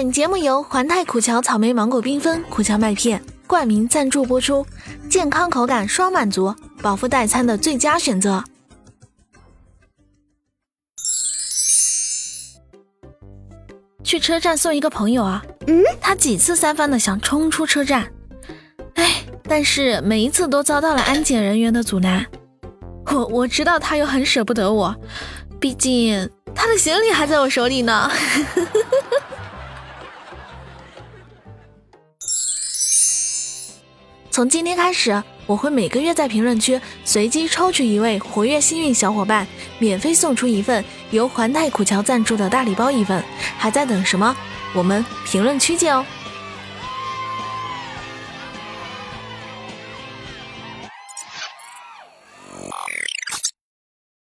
本节目由环泰苦荞草莓芒果缤纷苦荞麦片冠名赞助播出，健康口感双满足，饱腹代餐的最佳选择。去车站送一个朋友啊，嗯，他几次三番的想冲出车站，哎，但是每一次都遭到了安检人员的阻拦。我我知道他又很舍不得我，毕竟他的行李还在我手里呢。从今天开始，我会每个月在评论区随机抽取一位活跃幸运小伙伴，免费送出一份由环太苦荞赞助的大礼包一份。还在等什么？我们评论区见哦！